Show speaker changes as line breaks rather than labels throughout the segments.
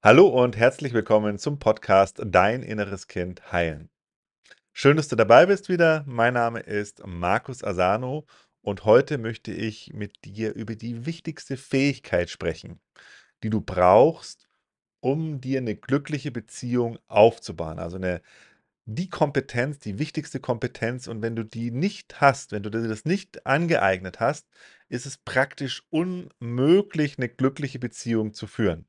Hallo und herzlich willkommen zum Podcast Dein inneres Kind heilen. Schön, dass du dabei bist wieder. Mein Name ist Markus Asano und heute möchte ich mit dir über die wichtigste Fähigkeit sprechen, die du brauchst, um dir eine glückliche Beziehung aufzubauen. Also eine die Kompetenz, die wichtigste Kompetenz und wenn du die nicht hast, wenn du dir das nicht angeeignet hast, ist es praktisch unmöglich, eine glückliche Beziehung zu führen.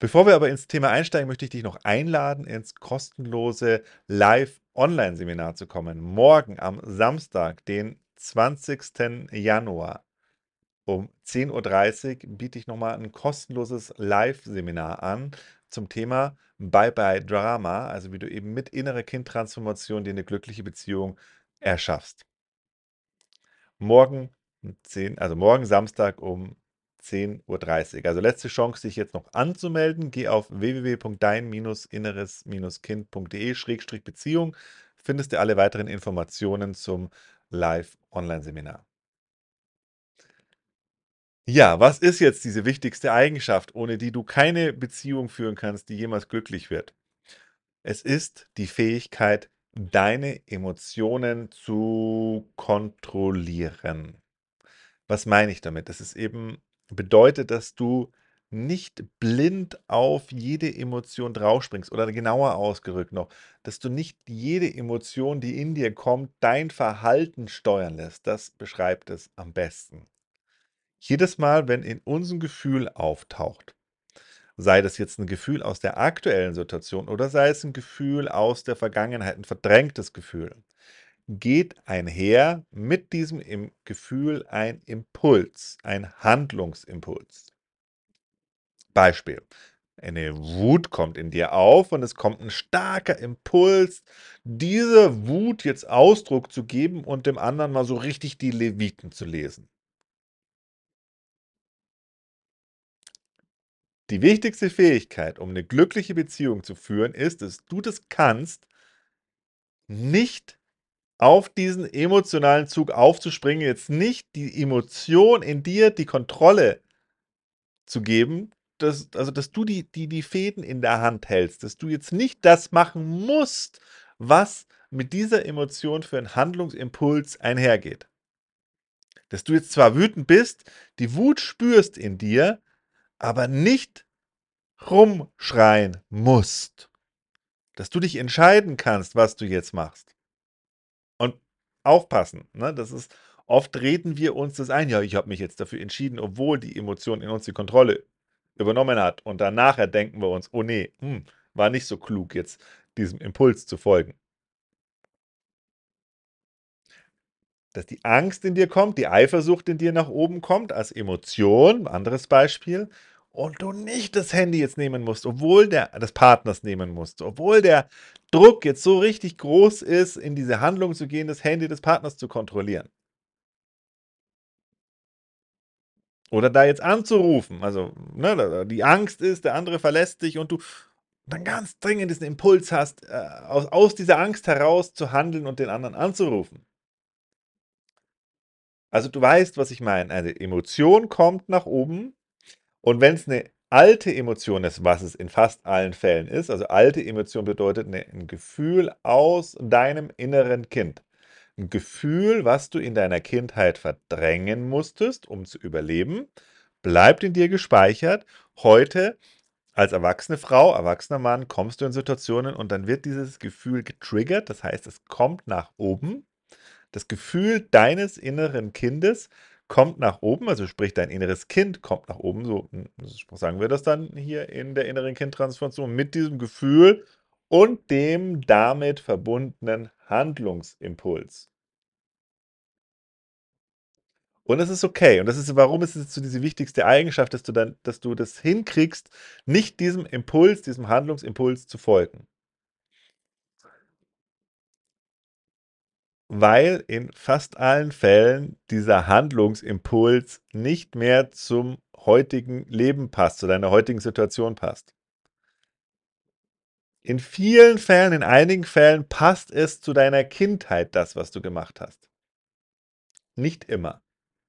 Bevor wir aber ins Thema einsteigen, möchte ich dich noch einladen, ins kostenlose Live-Online-Seminar zu kommen. Morgen am Samstag, den 20. Januar um 10.30 Uhr biete ich nochmal ein kostenloses Live-Seminar an zum Thema Bye Bye Drama, also wie du eben mit innerer Kindtransformation dir eine glückliche Beziehung erschaffst. Morgen 10, also morgen Samstag um 10.30 Uhr. Also letzte Chance, dich jetzt noch anzumelden. Geh auf www.dein-inneres-kind.de-beziehung. Findest du alle weiteren Informationen zum Live-Online-Seminar. Ja, was ist jetzt diese wichtigste Eigenschaft, ohne die du keine Beziehung führen kannst, die jemals glücklich wird? Es ist die Fähigkeit, deine Emotionen zu kontrollieren. Was meine ich damit? Das ist eben bedeutet, dass du nicht blind auf jede Emotion draufspringst oder genauer ausgerückt noch, dass du nicht jede Emotion, die in dir kommt, dein Verhalten steuern lässt. Das beschreibt es am besten. Jedes Mal, wenn in uns ein Gefühl auftaucht, sei das jetzt ein Gefühl aus der aktuellen Situation oder sei es ein Gefühl aus der Vergangenheit, ein verdrängtes Gefühl, geht einher mit diesem Gefühl ein Impuls, ein Handlungsimpuls. Beispiel. Eine Wut kommt in dir auf und es kommt ein starker Impuls, dieser Wut jetzt Ausdruck zu geben und dem anderen mal so richtig die Leviten zu lesen. Die wichtigste Fähigkeit, um eine glückliche Beziehung zu führen, ist, dass du das kannst, nicht auf diesen emotionalen Zug aufzuspringen, jetzt nicht die Emotion in dir die Kontrolle zu geben, dass, also dass du die, die, die Fäden in der Hand hältst, dass du jetzt nicht das machen musst, was mit dieser Emotion für einen Handlungsimpuls einhergeht. Dass du jetzt zwar wütend bist, die Wut spürst in dir, aber nicht rumschreien musst. Dass du dich entscheiden kannst, was du jetzt machst aufpassen. Ne? Das ist, oft reden wir uns das ein, ja, ich habe mich jetzt dafür entschieden, obwohl die Emotion in uns die Kontrolle übernommen hat. Und dann nachher denken wir uns, oh nee, hm, war nicht so klug, jetzt diesem Impuls zu folgen. Dass die Angst in dir kommt, die Eifersucht in dir nach oben kommt, als Emotion, anderes Beispiel, und du nicht das Handy jetzt nehmen musst, obwohl der des Partners nehmen musst, obwohl der Druck jetzt so richtig groß ist, in diese Handlung zu gehen, das Handy des Partners zu kontrollieren. Oder da jetzt anzurufen. Also, ne, die Angst ist, der andere verlässt dich und du dann ganz dringend diesen Impuls hast, äh, aus, aus dieser Angst heraus zu handeln und den anderen anzurufen. Also du weißt, was ich meine. Eine Emotion kommt nach oben und wenn es eine alte Emotion ist, was es in fast allen Fällen ist, also alte Emotion bedeutet ne, ein Gefühl aus deinem inneren Kind. Ein Gefühl, was du in deiner Kindheit verdrängen musstest, um zu überleben, bleibt in dir gespeichert. Heute als erwachsene Frau, erwachsener Mann kommst du in Situationen und dann wird dieses Gefühl getriggert, das heißt, es kommt nach oben. Das Gefühl deines inneren Kindes kommt nach oben, also sprich dein inneres Kind kommt nach oben, so hm, sagen wir das dann hier in der inneren Kindtransformation, mit diesem Gefühl und dem damit verbundenen Handlungsimpuls. Und das ist okay. Und das ist, warum ist es so diese wichtigste Eigenschaft, dass du dann, dass du das hinkriegst, nicht diesem Impuls, diesem Handlungsimpuls zu folgen. Weil in fast allen Fällen dieser Handlungsimpuls nicht mehr zum heutigen Leben passt, zu deiner heutigen Situation passt. In vielen Fällen, in einigen Fällen passt es zu deiner Kindheit, das, was du gemacht hast. Nicht immer,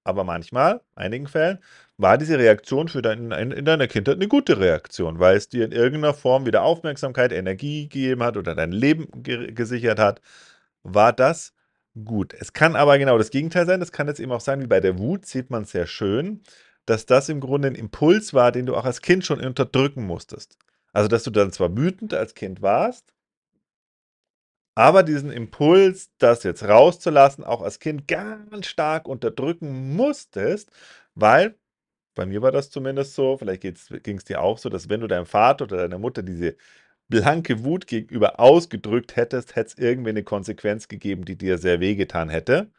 aber manchmal, in einigen Fällen, war diese Reaktion für dein in in deiner Kindheit 'ne gute Reaktion, weil es dir in irgendeiner Form wieder Aufmerksamkeit, Energie gegeben hat oder dein Leben gesichert hat, war das gut. Es kann aber genau das Gegenteil sein. Das kann jetzt eben auch sein, wie bei der Wut sieht man sehr schön, dass das im Grunde 'n Impuls war, den du auch als Kind schon unterdrücken musstest. Also, dass du dann zwar wütend als Kind warst aber diesen Impuls, das jetzt rauszulassen, auch als Kind ganz stark unterdrücken musstest, weil bei mir war das zumindest so, vielleicht geht's ging's dir auch so, dass wenn du deinem Vater oder deiner Mutter diese blanke Wut gegenüber ausgedrückt hättest, hätte es irgendwie 'ne Konsequenz gegeben, die dir sehr wehgetan hätte.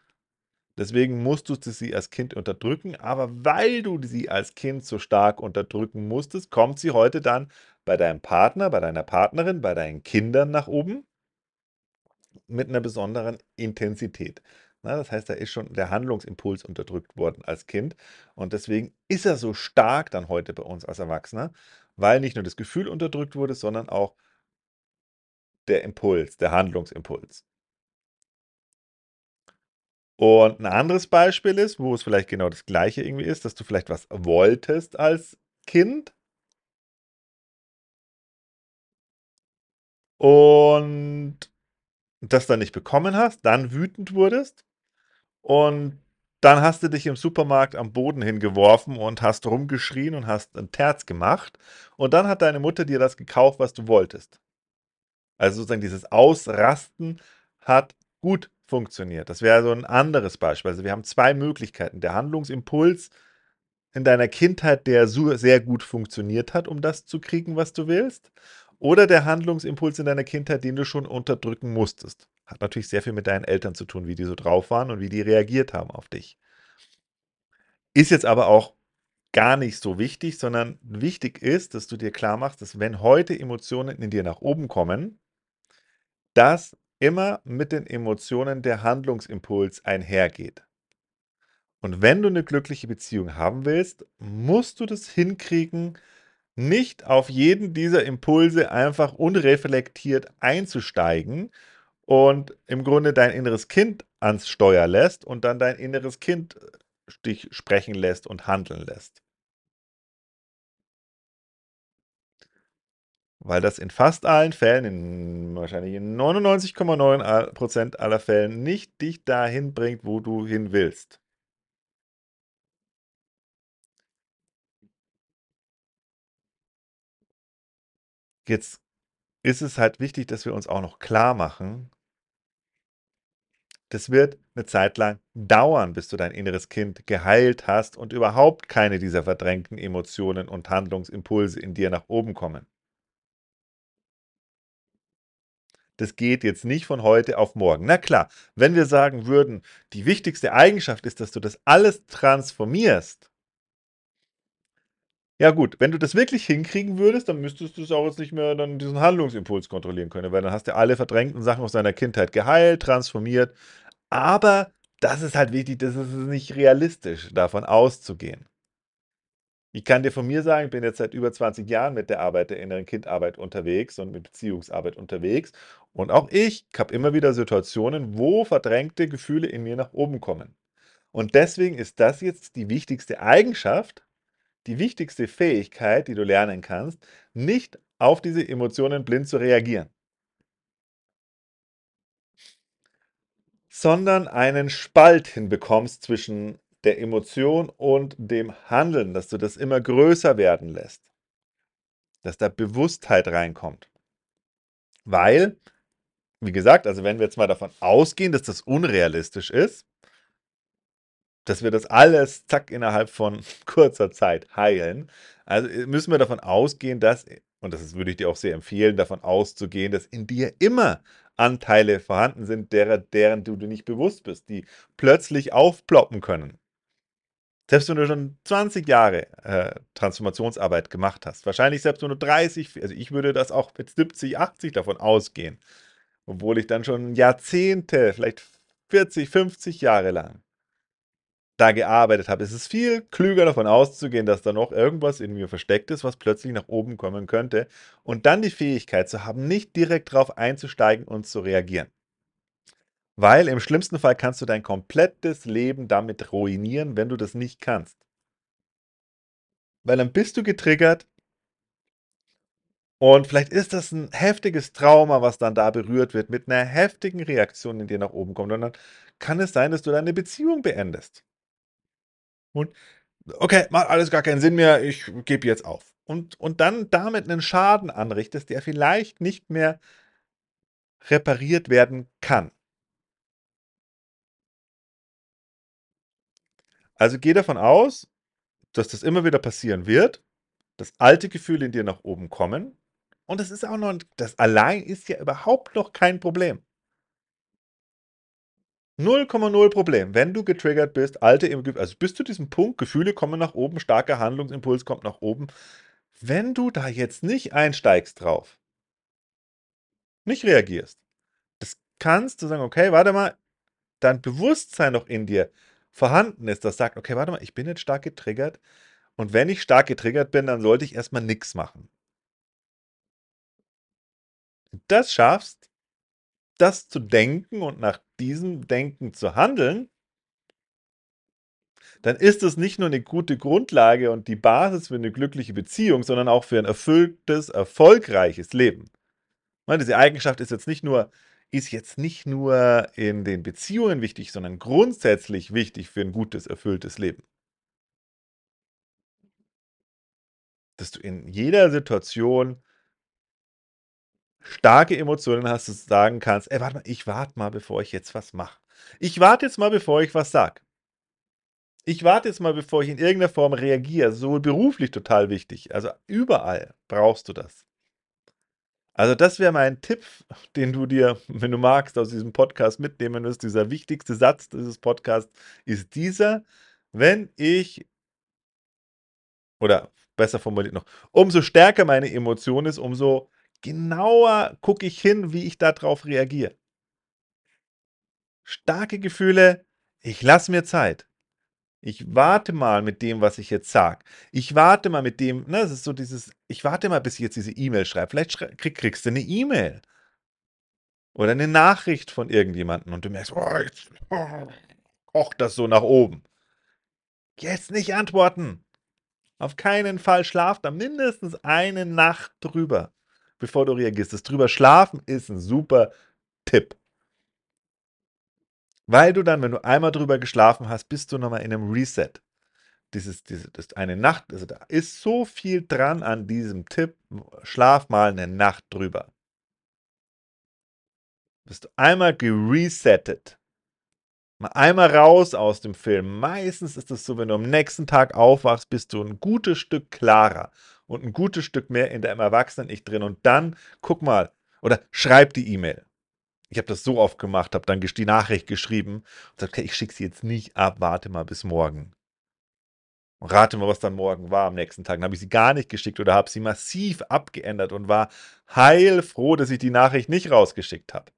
Deswegen musstest du sie als Kind unterdrücken, aber weil du sie als Kind so stark unterdrücken musstest, kommt sie heute dann bei deinem Partner, bei deiner Partnerin, bei deinen Kindern nach oben mit 'ner besonderen Intensität, ne? Das heißt, da ist schon der Handlungsimpuls unterdrückt worden als Kind und deswegen ist er so stark dann heute bei uns als Erwachsener, weil nicht nur das Gefühl unterdrückt wurde, sondern auch der Impuls, der Handlungsimpuls. Und 'n anderes Beispiel ist, wo es vielleicht genau das Gleiche irgendwie ist, dass du vielleicht was wolltest als Kind und das dann nicht bekommen hast, dann wütend wurdest und dann hast du dich im Supermarkt am Boden hingeworfen und hast rumgeschrien und hast 'n Terz gemacht und dann hat deine Mutter dir das gekauft, was du wolltest. Also, sozusagen dieses Ausrasten hat gut funktioniert. Das wäre so 'n anderes Beispiel. Also, wir haben 2 Möglichkeiten. Der Handlungsimpuls in deiner Kindheit, der sehr gut funktioniert hat, um das zu kriegen, was du willst, oder der Handlungsimpuls in deiner Kindheit, den du schon unterdrücken musstest. Hat natürlich sehr viel mit deinen Eltern zu tun, wie die so drauf waren und wie die reagiert haben auf dich. Ist jetzt aber auch gar nicht so wichtig, sondern wichtig ist, dass du dir klarmachst, dass wenn heute Emotionen in dir nach oben kommen dass immer mit den Emotionen der Handlungsimpuls einhergeht. Und wenn du 'ne glückliche Beziehung haben willst, musst du das hinkriegen, nicht auf jeden dieser Impulse einfach unreflektiert einzusteigen und im Grunde dein inneres Kind ans Steuer lässt und dann dein inneres Kind dich sprechen lässt und handeln lässt. Weil das in fast allen Fällen, in wahrscheinlich in 99,9 a Prozent aller Fällen nicht dich dahin bringt, wo du hin willst. Jetzt ist es halt wichtig, dass wir uns auch noch klarmachen das wird 'ne Zeit lang dauern, bis du dein inneres Kind geheilt hast und überhaupt keine dieser verdrängten Emotionen und Handlungsimpulse in dir nach oben kommen. Das geht jetzt nicht von heute auf morgen. Na klar, wenn wir sagen würden, die wichtigste Eigenschaft ist, dass du das alles transformierst ja gut, wenn du das wirklich hinkriegen würdest, dann müsstest du's auch jetzt nicht mehr dann diesen Handlungsimpuls kontrollieren können, weil dann hast du alle verdrängten Sachen aus deiner Kindheit geheilt, transformiert. Aber das ist halt wichtig, das ist nicht realistisch, davon auszugehen. Ich kann dir von mir sagen, ich bin jetzt seit über 20 Jahren mit der Arbeit der inneren Kindarbeit unterwegs und mit Beziehungsarbeit unterwegs und auch ich habe immer wieder Situationen, wo verdrängte Gefühle in mir nach oben kommen. Und deswegen ist das jetzt die wichtigste Eigenschaft, die wichtigste Fähigkeit, die du lernen kannst, nicht auf diese Emotionen blind zu reagieren. Sondern einen Spalt hinbekommst zwischen der Emotion und dem Handeln, dass du das immer größer werden lässt. Dass da Bewusstheit reinkommt. Weil, wie gesagt, also wenn wir jetzt mal davon ausgehen, dass das unrealistisch ist dass wir das alles, zack, innerhalb von kurzer Zeit heilen. Also, äh, müssen wir davon ausgehen, dass und das würde ich dir auch sehr empfehlen, davon auszugehen, dass in dir immer Anteile vorhanden sind, derer deren du dir nicht bewusst bist, die plötzlich aufploppen können. Selbst wenn du schon 20 Jahre, äh, Transformationsarbeit gemacht hast, wahrscheinlich selbst wenn du 30 also, ich würde das auch mit 70, 80 davon ausgehen, obwohl ich dann schon Jahrzehnte, vielleicht 40, 50 Jahre lang da gearbeitet habe. Es ist viel klüger davon auszugehen, dass da noch irgendwas in mir versteckt ist, was plötzlich nach oben kommen könnte und dann die Fähigkeit zu haben, nicht direkt drauf einzusteigen und zu reagieren. Weil im schlimmsten Fall kannst du dein komplettes Leben damit ruinieren, wenn du das nicht kannst. Weil dann bist du getriggert und vielleicht ist das ein heftiges Trauma, was dann da berührt wird, mit einer heftigen Reaktion in dir nach oben kommt. Und dann kann es sein, dass du deine Beziehung beendest. Und okay, macht alles gar keinen Sinn mehr, ich gebe jetzt auf. Und, und dann damit einen Schaden anrichtest, der vielleicht nicht mehr repariert werden kann. Also geh davon aus, dass das immer wieder passieren wird, dass alte Gefühle in dir nach oben kommen. Und das ist auch noch, das allein ist ja überhaupt noch kein Problem. 0,0 Problem. Wenn du getriggert bist, alte, also bis zu diesem Punkt, Gefühle kommen nach oben, starker Handlungsimpuls kommt nach oben. Wenn du da jetzt nicht einsteigst drauf, nicht reagierst, das kannst du sagen, okay, warte mal, dein Bewusstsein noch in dir vorhanden ist, das sagt, okay, warte mal, ich bin jetzt stark getriggert und wenn ich stark getriggert bin, dann sollte ich erstmal nichts machen. Das schaffst, das zu denken und nach diesem Denken zu handeln, dann ist es nicht nur eine gute Grundlage und die Basis für eine glückliche Beziehung, sondern auch für ein erfülltes, erfolgreiches Leben. Diese Eigenschaft ist jetzt nicht nur, ist jetzt nicht nur in den Beziehungen wichtig, sondern grundsätzlich wichtig für ein gutes, erfülltes Leben. Dass du in jeder Situation starke Emotionen hast, dass du sagen kannst, ey, warte mal, ich warte mal, bevor ich jetzt was mache. Ich warte jetzt mal, bevor ich was sage. Ich warte jetzt mal, bevor ich in irgendeiner Form reagiere. Sowohl beruflich total wichtig. Also überall brauchst du das. Also das wäre mein Tipp, den du dir, wenn du magst, aus diesem Podcast mitnehmen wirst. Dieser wichtigste Satz dieses Podcasts ist dieser, wenn ich, oder besser formuliert noch, umso stärker meine Emotion ist, umso genauer gucke ich hin, wie ich darauf reagiere. Starke Gefühle, ich lasse mir Zeit. Ich warte mal mit dem, was ich jetzt sage. Ich warte mal mit dem, ne, es ist so dieses, ich warte mal, bis ich jetzt diese E-Mail schreibe. Vielleicht schrei krieg, kriegst du eine E-Mail. Oder eine Nachricht von irgendjemandem und du merkst, oh, jetzt oh, kocht das so nach oben. Jetzt nicht antworten. Auf keinen Fall schlaf da mindestens eine Nacht drüber, bevor du reagierst. Das drüber schlafen ist ein super Tipp. Weil du dann, wenn du einmal drüber geschlafen hast, bist du nochmal in einem Reset. Dieses, diese, das eine Nacht, also da ist so viel dran an diesem Tipp. Schlaf mal eine Nacht drüber. Bist du einmal geresettet. Mal einmal raus aus dem Film. Meistens ist es so, wenn du am nächsten Tag aufwachst, bist du ein gutes Stück klarer und ein gutes Stück mehr in deinem Erwachsenen-Ich drin. Und dann guck mal oder schreib die E-Mail. Ich habe das so oft gemacht, habe dann die Nachricht geschrieben und gesagt, okay, ich schicke sie jetzt nicht ab, warte mal bis morgen. Und rate mal, was dann morgen war am nächsten Tag. Dann habe ich sie gar nicht geschickt oder habe sie massiv abgeändert und war heilfroh, dass ich die Nachricht nicht rausgeschickt habe.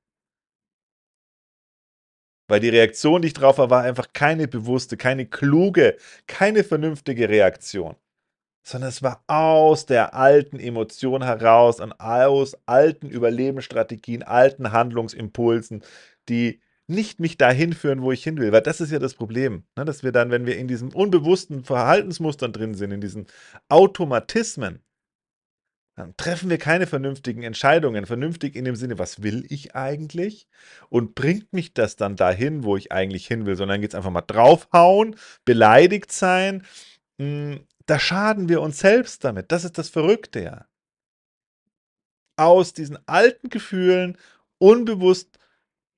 Weil die Reaktion, die ich drauf war, war einfach keine bewusste, keine kluge, keine vernünftige Reaktion sondern es war aus der alten Emotion heraus und aus alten Überlebensstrategien, alten Handlungsimpulsen, die nicht mich dahin führen, wo ich hin will. Weil das ist ja das Problem, ne? dass wir dann, wenn wir in diesen unbewussten Verhaltensmustern drin sind, in diesen Automatismen, dann treffen wir keine vernünftigen Entscheidungen. Vernünftig in dem Sinne, was will ich eigentlich? Und bringt mich das dann dahin, wo ich eigentlich hin will? Sondern geht es einfach mal draufhauen, beleidigt sein, hm, da schaden wir uns selbst damit. Das ist das Verrückte ja. Aus diesen alten Gefühlen unbewusst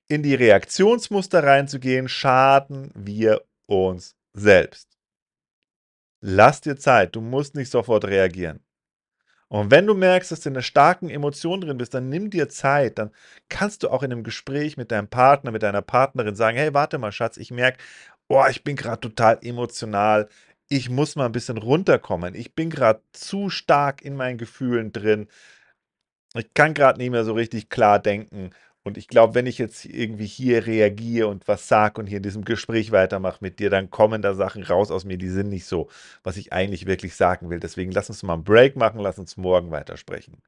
in die Reaktionsmuster reinzugehen, schaden wir uns selbst. Lass dir Zeit, du musst nicht sofort reagieren. Und wenn du merkst, dass du in einer starken Emotion drin bist, dann nimm dir Zeit. Dann kannst du auch in einem Gespräch mit deinem Partner, mit deiner Partnerin sagen: Hey, warte mal, Schatz, ich merke, oh, ich bin gerade total emotional ich muss mal ein bisschen runterkommen. Ich bin gerade zu stark in meinen Gefühlen drin. Ich kann gerade nicht mehr so richtig klar denken. Und ich glaube, wenn ich jetzt irgendwie hier reagiere und was sage und hier in diesem Gespräch weitermache mit dir, dann kommen da Sachen raus aus mir, die sind nicht so, was ich eigentlich wirklich sagen will. Deswegen lass uns mal einen Break machen, lass uns morgen weitersprechen.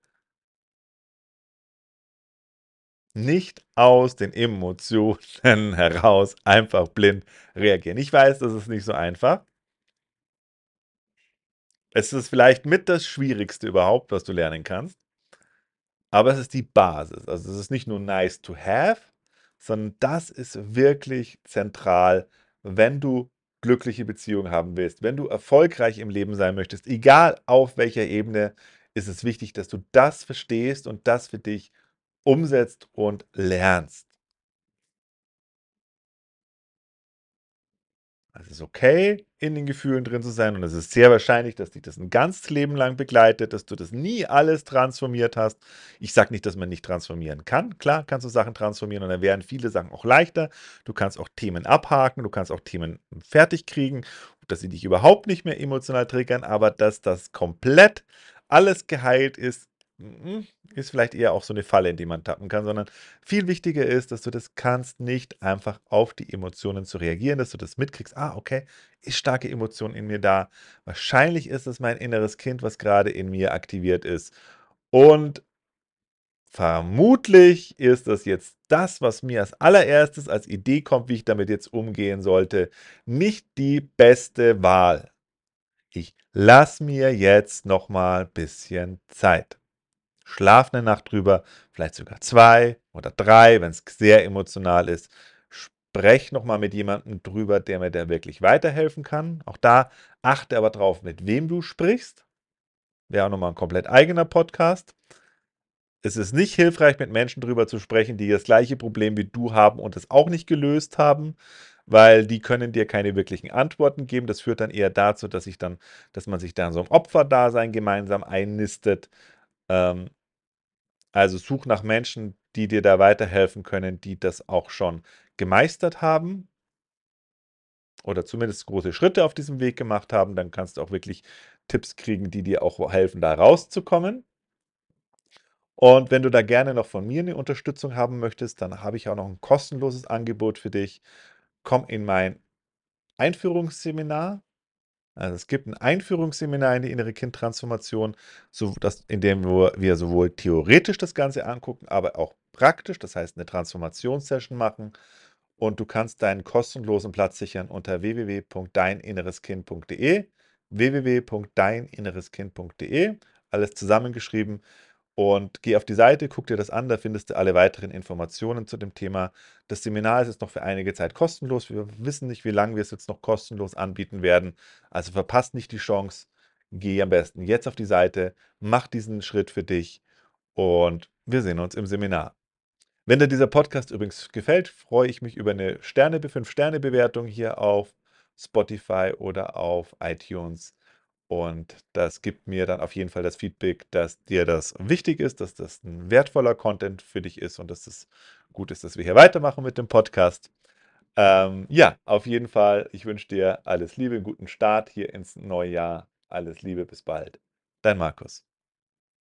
Nicht aus den Emotionen heraus einfach blind reagieren. Ich weiß, das ist nicht so einfach. Es ist vielleicht mit das Schwierigste überhaupt, was du lernen kannst. Aber es ist die Basis. Also es ist nicht nur nice to have, sondern das ist wirklich zentral, wenn du glückliche Beziehungen haben willst, wenn du erfolgreich im Leben sein möchtest, egal auf welcher Ebene, ist es wichtig, dass du das verstehst und das für dich umsetzt und lernst. Es ist okay, in den Gefühlen drin zu sein und es ist sehr wahrscheinlich, dass dich das ein ganzes Leben lang begleitet, dass du das nie alles transformiert hast. Ich sage nicht, dass man nicht transformieren kann. Klar kannst du Sachen transformieren und dann werden viele Sachen auch leichter. Du kannst auch Themen abhaken, du kannst auch Themen fertig kriegen, dass sie dich überhaupt nicht mehr emotional triggern, aber dass das komplett alles geheilt ist, ist vielleicht eher auch so eine Falle, in die man tappen kann, sondern viel wichtiger ist, dass du das kannst, nicht einfach auf die Emotionen zu reagieren, dass du das mitkriegst. Ah, okay, ist starke Emotion in mir da. Wahrscheinlich ist es mein inneres Kind, was gerade in mir aktiviert ist. Und vermutlich ist das jetzt das, was mir als allererstes als Idee kommt, wie ich damit jetzt umgehen sollte, nicht die beste Wahl. Ich lasse mir jetzt noch mal ein bisschen Zeit. Schlaf eine Nacht drüber, vielleicht sogar zwei oder drei, wenn es sehr emotional ist. Sprech nochmal mit jemandem drüber, der mir da wirklich weiterhelfen kann. Auch da achte aber drauf, mit wem du sprichst. Wäre auch nochmal ein komplett eigener Podcast. Es ist nicht hilfreich, mit Menschen drüber zu sprechen, die das gleiche Problem wie du haben und es auch nicht gelöst haben, weil die können dir keine wirklichen Antworten geben. Das führt dann eher dazu, dass ich dann, dass man sich dann so ein Opferdasein gemeinsam einnistet. Ähm, also such nach Menschen, die dir da weiterhelfen können, die das auch schon gemeistert haben oder zumindest große Schritte auf diesem Weg gemacht haben. Dann kannst du auch wirklich Tipps kriegen, die dir auch helfen, da rauszukommen. Und wenn du da gerne noch von mir eine Unterstützung haben möchtest, dann habe ich auch noch ein kostenloses Angebot für dich. Komm in mein Einführungsseminar. Also es gibt ein Einführungsseminar in die innere Kindtransformation, so das, in dem wir sowohl theoretisch das Ganze angucken, aber auch praktisch, das heißt eine Transformationssession machen. Und du kannst deinen kostenlosen Platz sichern unter www.deininnereskind.de www.deininnereskind.de alles zusammengeschrieben und geh auf die Seite, guck dir das an, da findest du alle weiteren Informationen zu dem Thema. Das Seminar ist jetzt noch für einige Zeit kostenlos. Wir wissen nicht, wie lange wir es jetzt noch kostenlos anbieten werden. Also verpasst nicht die Chance. Geh am besten jetzt auf die Seite, mach diesen Schritt für dich und wir sehen uns im Seminar. Wenn dir dieser Podcast übrigens gefällt, freue ich mich über eine Sterne, 5-Sterne-Bewertung hier auf Spotify oder auf iTunes. Und das gibt mir dann auf jeden Fall das Feedback, dass dir das wichtig ist, dass das ein wertvoller Content für dich ist und dass es gut ist, dass wir hier weitermachen mit dem Podcast. Ähm, ja, auf jeden Fall, ich wünsche dir alles Liebe, guten Start hier ins neue Jahr. Alles Liebe, bis bald. Dein Markus.